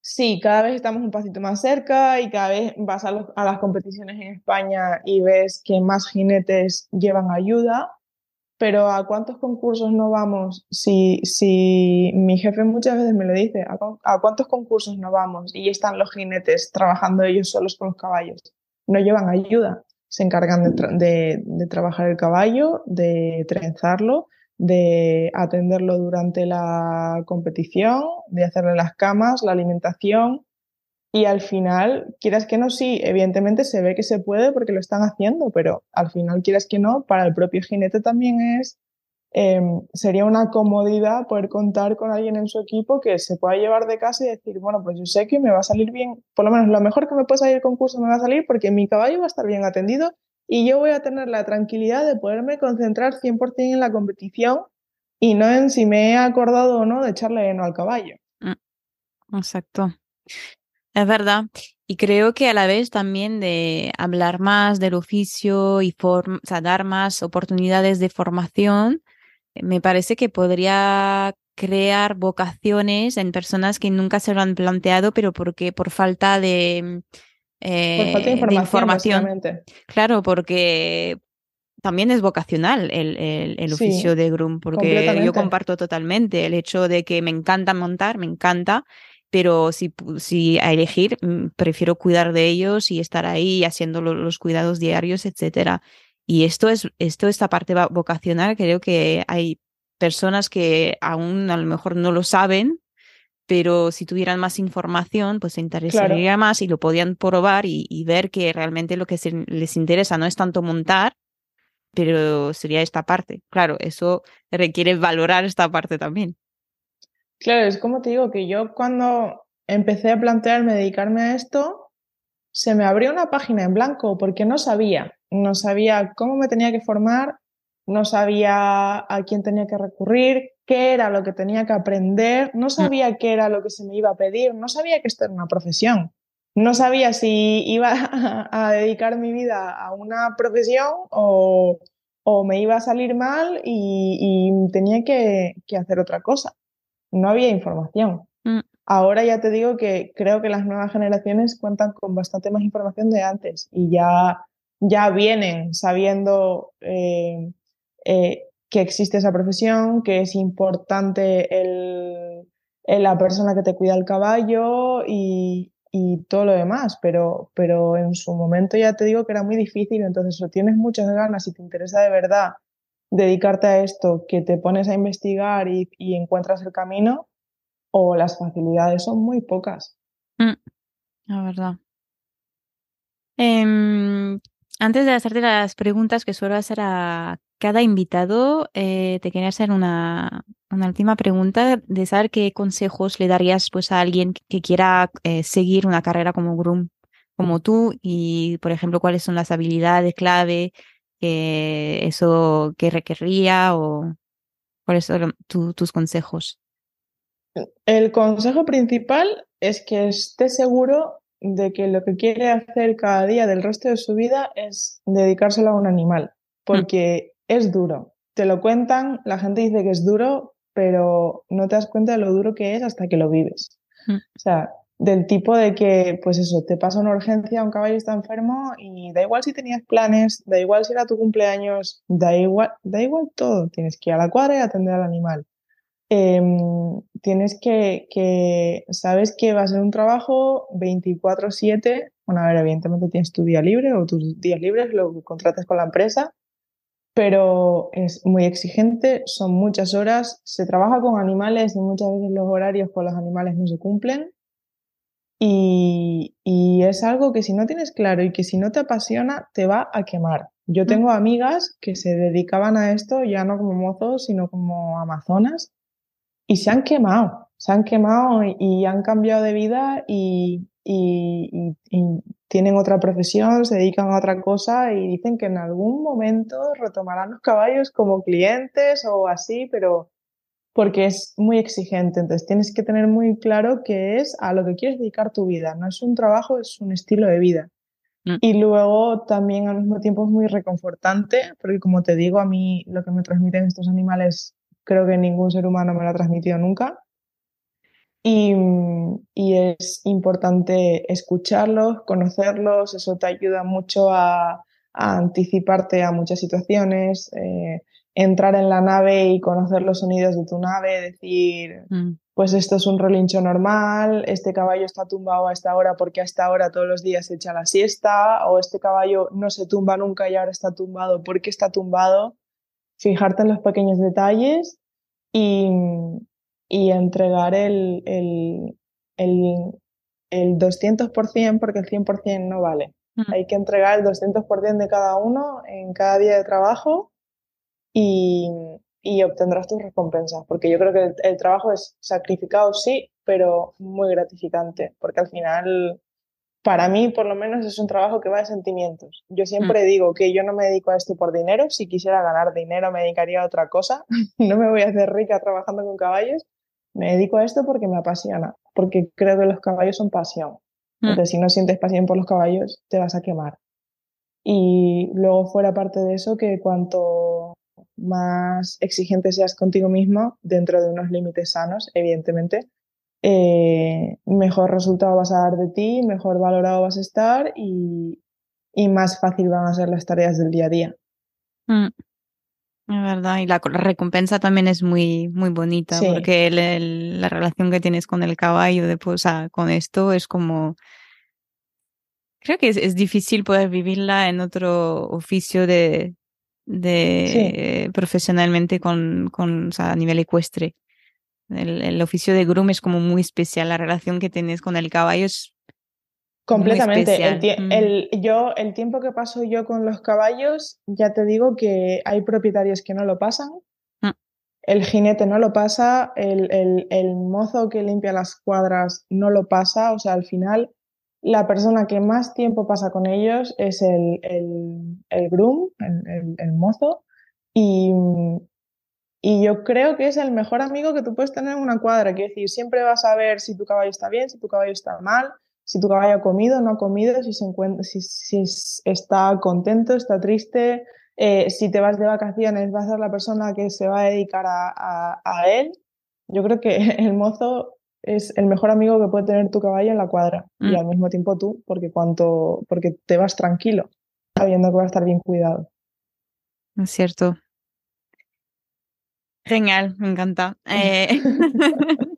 sí, cada vez estamos un pasito más cerca y cada vez vas a, a, las competiciones en España y ves que más jinetes llevan ayuda, pero ¿a cuántos concursos no vamos? Si, si mi jefe muchas veces me lo dice, ¿a, ¿a cuántos concursos no vamos? Y están los jinetes trabajando ellos solos con los caballos. No llevan ayuda se encargan de, trabajar el caballo, de trenzarlo, de atenderlo durante la competición, de hacerle las camas, la alimentación. y al final, quieras que no, sí, evidentemente se ve que se puede porque lo están haciendo, pero al final, quieras que no, para el propio jinete también es, em, sería una comodidad poder contar con alguien en su equipo que se pueda llevar de casa y decir, bueno, pues yo sé que me va a salir bien, por lo menos lo mejor que me puede salir el concurso me va a salir porque mi caballo va a estar bien atendido y yo voy a tener la tranquilidad de poderme concentrar 100% en la competición y no en si me he acordado o no de echarle heno al caballo. Mm, exacto. Es verdad. Y creo que a la vez también de hablar más del oficio y o sea, dar más oportunidades de formación, me parece que podría crear vocaciones en personas que nunca se lo han planteado, pero porque por falta de, por falta de eh, información. Claro, porque también es vocacional el, el, oficio de groom, porque yo comparto totalmente el hecho de que me encanta montar, me encanta, pero si, si a elegir, mm, prefiero cuidar de ellos y estar ahí haciendo los cuidados diarios, etcétera. Y esto es, esto, esta parte vocacional, creo que hay personas que aún a lo mejor no lo saben, pero si tuvieran más información, pues se interesaría más y lo podían probar y, ver que realmente lo que les interesa no es tanto montar, pero sería esta parte. Claro, eso requiere valorar esta parte también. Claro, es como te digo que yo cuando empecé a plantearme dedicarme a esto, se me abrió una página en blanco porque no sabía, no sabía cómo me tenía que formar, no sabía a quién tenía que recurrir, qué era lo que tenía que aprender, no mm. sabía qué era lo que se me iba a pedir, no sabía que esto era una profesión. No sabía si iba a, dedicar mi vida a una profesión o, me iba a salir mal y, tenía que hacer otra cosa no había información. Mm. Ahora ya te digo que creo que las nuevas generaciones cuentan con bastante más información de antes y ya, ya vienen sabiendo eh, eh, que existe esa profesión, que es importante el, la persona que te cuida el caballo y, todo lo demás, pero, pero en su momento ya te digo que era muy difícil, entonces o tienes muchas ganas y te interesa de verdad dedicarte a esto, que te pones a investigar y, encuentras el camino, o las facilidades son muy pocas. Mm, la verdad. Em, antes de hacerte las preguntas que suelo hacer a cada invitado, eh, te quería hacer una, última pregunta de saber qué consejos le darías pues, a alguien que quiera eh, seguir una carrera como groom como tú y, por ejemplo, cuáles son las habilidades clave eso que requería o cuáles son tus consejos? El consejo principal es que esté seguro de que lo que quiere hacer cada día del resto de su vida es dedicárselo a un animal, mm. porque es duro. Te lo cuentan, la gente dice que es duro, pero no te das cuenta de lo duro que es hasta que lo vives. Mm. O sea, del tipo de que, pues eso, te pasa una urgencia, un caballo está enfermo y da igual si tenías planes, da igual si era tu cumpleaños, da igual, da igual todo. Tienes que ir a la cuadra y atender al animal. Em, tienes que, que, sabes que va a ser un trabajo 24/7. Bueno, a ver, evidentemente tienes tu día libre o tus días libres, lo contratas con la empresa, pero es muy exigente, son muchas horas, se trabaja con animales y muchas veces los horarios con los animales no se cumplen. Y, es algo que si no tienes claro y que si no te apasiona, te va a quemar. Yo tengo amigas que se dedicaban a esto ya no como mozos, sino como amazonas, y se han quemado, se han quemado y, han cambiado de vida y, y, tienen otra profesión, se dedican a otra cosa y dicen que en algún momento retomarán los caballos como clientes o así, pero porque es muy exigente. Entonces tienes que tener muy claro qué es a lo que quieres dedicar tu vida. No es un trabajo, es un estilo de vida. Mm. Y luego también al mismo tiempo es muy reconfortante, porque como te digo, a mí lo que me transmiten estos animales creo que ningún ser humano me lo ha transmitido nunca. Y, y es importante escucharlos, conocerlos, eso te ayuda mucho a, a anticiparte a muchas situaciones. Eh, entrar en la nave y conocer los sonidos de tu nave, decir, mm. pues esto es un relincho normal, este caballo está tumbado a esta hora porque a esta hora todos los días se echa la siesta, o este caballo no se tumba nunca y ahora está tumbado porque está tumbado. Fijarte en los pequeños detalles y, y entregar el, el, el, el 200% porque el 100% no vale. Mm. Hay que entregar el 200% de cada uno en cada día de trabajo y, y obtendrás tus recompensas, porque yo creo que el, el trabajo es sacrificado, sí, pero muy gratificante, porque al final para mí, por lo menos, es un trabajo que va de sentimientos. Yo siempre digo que yo no me dedico a esto por dinero. Si quisiera ganar dinero, me dedicaría a otra cosa. no me voy a hacer rica trabajando con caballos. Me dedico a esto porque me apasiona, porque creo que los caballos son pasión. Mm. Entonces, si no sientes pasión por los caballos, te vas a quemar. Y luego, fuera parte de eso, que cuanto más exigente seas contigo mismo, dentro de unos límites sanos, evidentemente, eh, mejor resultado vas a dar de ti, mejor valorado vas a estar y, y más fácil van a ser las tareas del día a día. Mm. Es verdad, y la co- recompensa también es muy, muy bonita, Sí. porque el- el- la relación que tienes con el caballo, después, o sea, con esto es como, creo que es, es difícil poder vivirla en otro oficio de, de profesionalmente con, con, o sea, a nivel ecuestre. El, el oficio de groom es como muy especial, la relación que tienes con el caballo es Completamente. El, Mm. el- yo, el tiempo que paso yo con los caballos, ya te digo que hay propietarios que no lo pasan. Mm. El jinete no lo pasa, el, mozo que limpia las cuadras no lo pasa. O sea, al final, la persona que más tiempo pasa con ellos es el, el, el groom, el mozo. Y, y yo creo que es el mejor amigo que tú puedes tener en una cuadra. Quiero decir, siempre vas a ver si tu caballo está bien, si tu caballo está mal, si tu caballo ha comido, no ha comido, si, se encuentra, si, si es- está contento, está triste, eh, si te vas de vacaciones, va a ser la persona que se va a dedicar a, a- a él. Yo creo que el mozo es el mejor amigo que puede tener tu caballo en la cuadra y Mm. al mismo tiempo tú, porque, cuanto, porque te vas tranquilo, sabiendo que va a estar bien cuidado. Es cierto. Genial, me encanta. Eh,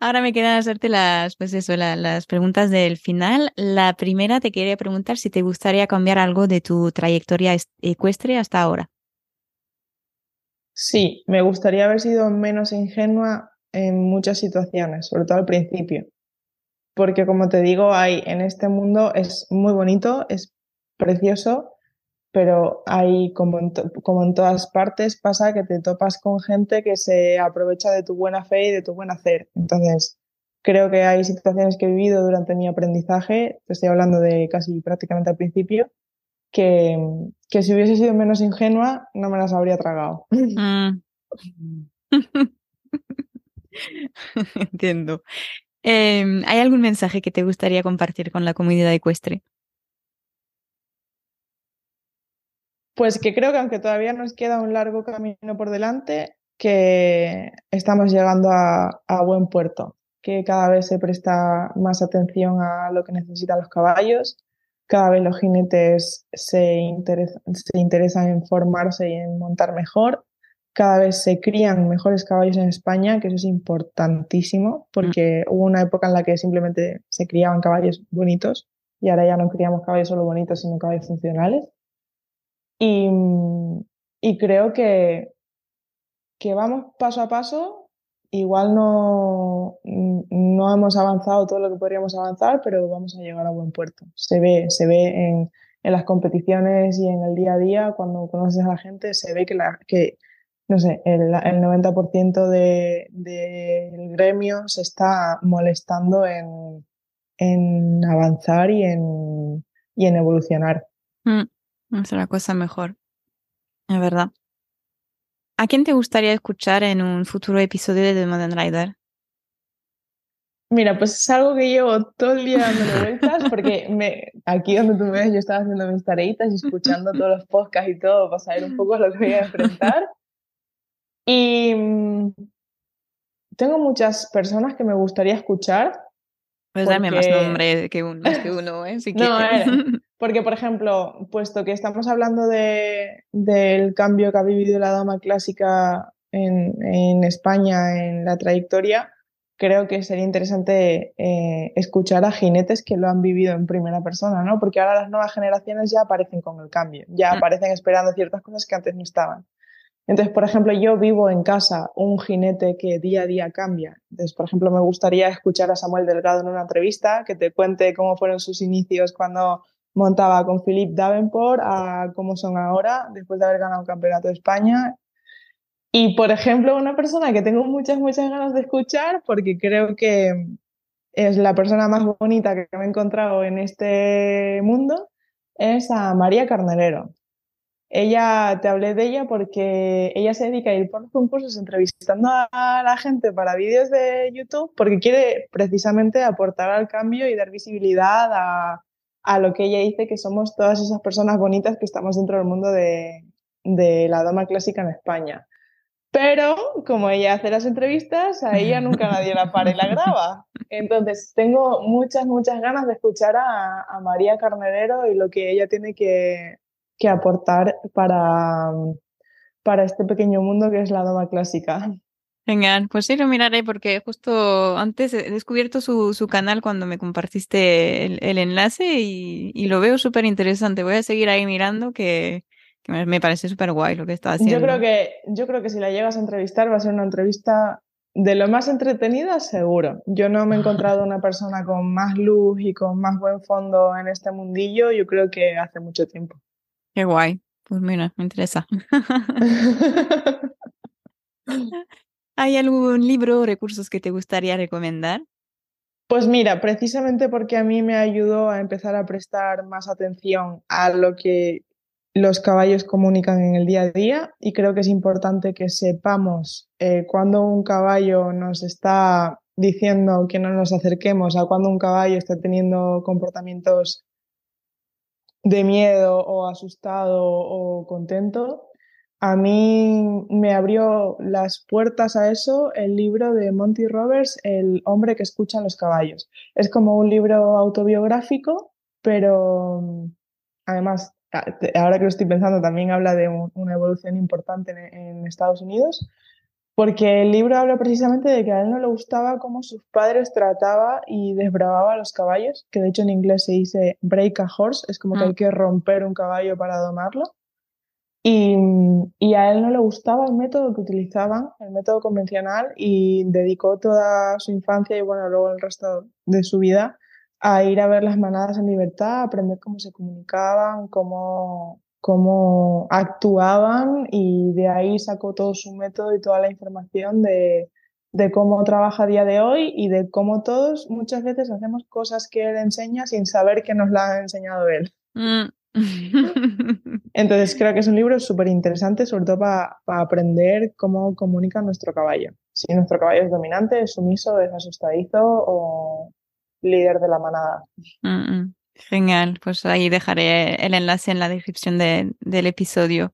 ahora me quedan hacerte las, pues eso, la- las preguntas del final. La primera te quería preguntar si te gustaría cambiar algo de tu trayectoria est- ecuestre hasta ahora. Sí, me gustaría haber sido menos ingenua en muchas situaciones, sobre todo al principio. Porque como te digo, hay en este mundo es muy bonito, es precioso, pero hay como en, como en todas partes pasa que te topas con gente que se aprovecha de tu buena fe y de tu buen hacer. Entonces, creo que hay situaciones que he vivido durante mi aprendizaje, te estoy hablando de casi prácticamente al principio, que, que si hubiese sido menos ingenua no me las habría tragado. Mm. Entiendo. Em, ¿hay algún mensaje que te gustaría compartir con la comunidad ecuestre? Pues que creo que aunque todavía nos queda un largo camino por delante, que estamos llegando a, a buen puerto, que cada vez se presta más atención a lo que necesitan los caballos, cada vez los jinetes se, se interesan en formarse y en montar mejor, cada vez se crían mejores caballos en España, que eso es importantísimo, porque hubo una época en la que simplemente se criaban caballos bonitos y ahora ya no criamos caballos solo bonitos, sino caballos funcionales. Y, y creo que, que vamos paso a paso. Igual no, no hemos avanzado todo lo que podríamos avanzar, pero vamos a llegar a buen puerto. Se ve, se ve en, en las competiciones y en el día a día, cuando conoces a la gente, se ve que, la, que no sé, el, el 90% de, del gremio se está molestando en, en avanzar y en, y en evolucionar. Mm, es la cosa mejor. Es verdad. ¿A quién te gustaría escuchar en un futuro episodio de The Modern Rider? Mira, pues es algo que llevo todo el día dándole vueltas porque me, aquí donde tú me ves yo estaba haciendo mis tareitas y escuchando todos los podcasts y todo para saber un poco lo que voy a enfrentar. Y mm, tengo muchas personas que me gustaría escuchar. Puedes darme más nombre que un, más que uno, ¿eh? Si No, quieres. a ver. Porque, por ejemplo, puesto que estamos hablando de, del cambio que ha vivido la dama clásica en, en España en la trayectoria, creo que sería interesante eh, escuchar a jinetes que lo han vivido en primera persona, ¿no? Porque ahora las nuevas generaciones ya aparecen con el cambio, ya Mm. aparecen esperando ciertas cosas que antes no estaban. Entonces, por ejemplo, yo vivo en casa un jinete que día a día cambia. Entonces, por ejemplo, me gustaría escuchar a Samuel Delgado en una entrevista que te cuente cómo fueron sus inicios cuando montaba con Philip Davenport a cómo son ahora después de haber ganado un campeonato de España. Y, por ejemplo, una persona que tengo muchas, muchas ganas de escuchar porque creo que es la persona más bonita que me he encontrado en este mundo, es a María Carnerero. Ella, te hablé de ella porque ella se dedica a ir por los concursos entrevistando a la gente para vídeos de YouTube porque quiere precisamente aportar al cambio y dar visibilidad a, a lo que ella dice que somos todas esas personas bonitas que estamos dentro del mundo de, de la dama clásica en España. Pero como ella hace las entrevistas, a ella nunca nadie la para y la graba. Entonces tengo muchas, muchas ganas de escuchar a, a María Carnerero y lo que ella tiene que, que aportar para, para este pequeño mundo que es la dama clásica. Genial, pues sí lo miraré porque justo antes he descubierto su, su canal cuando me compartiste el, el enlace y, y, lo veo súper interesante. Voy a seguir ahí mirando que, que me, me, parece súper guay lo que está haciendo. Yo creo que, yo creo que si la llegas a entrevistar va a ser una entrevista de lo más entretenida, seguro. Yo no me he encontrado una persona con más luz y con más buen fondo en este mundillo, yo creo que hace mucho tiempo. Qué guay. Pues mira, me interesa. ¿Hay algún libro o recursos que te gustaría recomendar? Pues mira, precisamente porque a mí me ayudó a empezar a prestar más atención a lo que los caballos comunican en el día a día y creo que es importante que sepamos eh, cuando un caballo nos está diciendo que no nos acerquemos a cuando un caballo está teniendo comportamientos de miedo o asustado o contento a mí me abrió las puertas a eso el libro de Monty Roberts, El hombre que escucha los caballos. Es como un libro autobiográfico, pero mm, además, ahora que lo estoy pensando, también habla de una evolución importante en, Estados Unidos, porque el libro habla precisamente de que a él no le gustaba cómo sus padres trataba y desbravaba a los caballos, que de hecho en inglés se dice break a horse, es como que hay mm. que romper un caballo para domarlo. Y, y, a él no le gustaba el método que utilizaban, el método convencional, y dedicó toda su infancia y bueno, luego el resto de su vida a ir a ver las manadas en libertad, a aprender cómo se comunicaban, cómo, cómo actuaban y de ahí sacó todo su método y toda la información de, de cómo trabaja a día de hoy y de cómo todos muchas veces hacemos cosas que él enseña sin saber que nos las ha enseñado él. Mm. Entonces creo que es un libro súper interesante, sobre todo para aprender cómo comunica nuestro caballo. Si nuestro caballo es dominante, es sumiso, es asustadizo o líder de la manada. Genial, pues ahí dejaré el enlace en la descripción del episodio.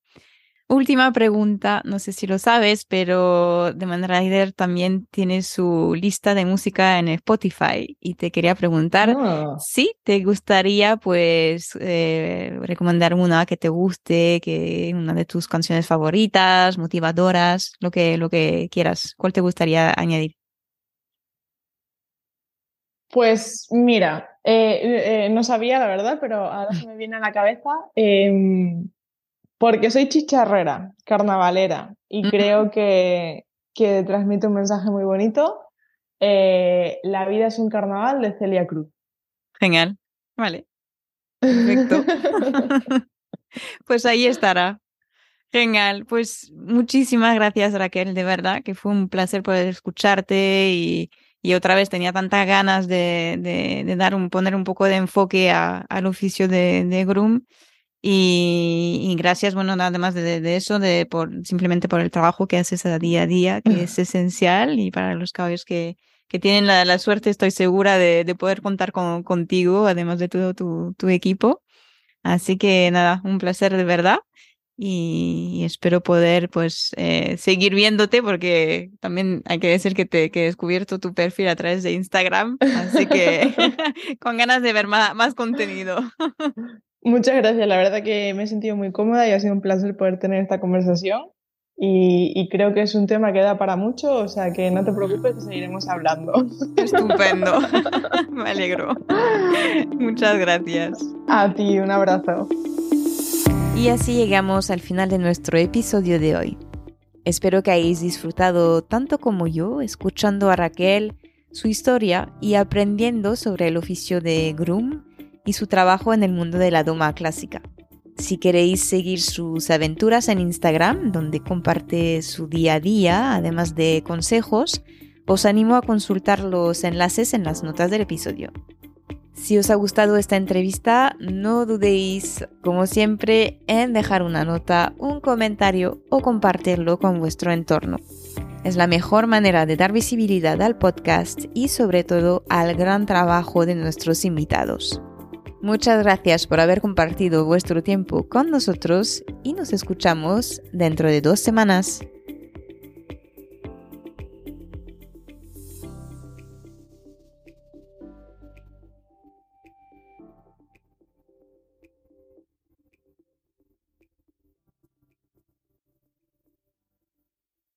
Última pregunta, no sé si lo sabes, pero The Rider también tiene su lista de música en Spotify y te quería preguntar ah. si te gustaría pues eh, recomendar una que te guste, que una de tus canciones favoritas, motivadoras, lo que, lo que quieras. ¿Cuál te gustaría añadir? Pues mira, eh, eh, no sabía la verdad, pero ahora se me viene a la cabeza. Em, porque soy chicharrera, carnavalera, y creo que, que transmite un mensaje muy bonito. Eh, la vida es un carnaval de Celia Cruz. Genial, vale. Perfecto. pues ahí estará. Genial, pues muchísimas gracias Raquel, de verdad, que fue un placer poder escucharte y, y otra vez tenía tantas ganas de, de, dar un, poner un poco de enfoque al oficio de, de Groom y, gracias, bueno, nada más de, eso, de por, simplemente por el trabajo que haces a día a día, que es esencial y para los caballos que, que tienen la, la suerte, estoy segura de, de poder contar con, contigo, además de todo tu, tu equipo. Así que nada, un placer de verdad y espero poder pues eh, seguir viéndote porque también hay que decir que te que he descubierto tu perfil a través de Instagram, así que con ganas de ver más, más contenido. Muchas gracias, la verdad que me he sentido muy cómoda y ha sido un placer poder tener esta conversación y, creo que es un tema que da para mucho, o sea que no te preocupes seguiremos hablando. Estupendo, me alegro. Muchas gracias. A ti, un abrazo. Y así llegamos al final de nuestro episodio de hoy. Espero que hayáis disfrutado tanto como yo escuchando a Raquel, su historia y aprendiendo sobre el oficio de groom y su trabajo en el mundo de la doma clásica. Si queréis seguir sus aventuras en Instagram, donde comparte su día a día, además de consejos, os animo a consultar los enlaces en las notas del episodio. Si os ha gustado esta entrevista, no dudéis, como siempre, en dejar una nota, un comentario o compartirlo con vuestro entorno. Es la mejor manera de dar visibilidad al podcast y sobre todo al gran trabajo de nuestros invitados. Muchas gracias por haber compartido vuestro tiempo con nosotros y nos escuchamos dentro de dos semanas.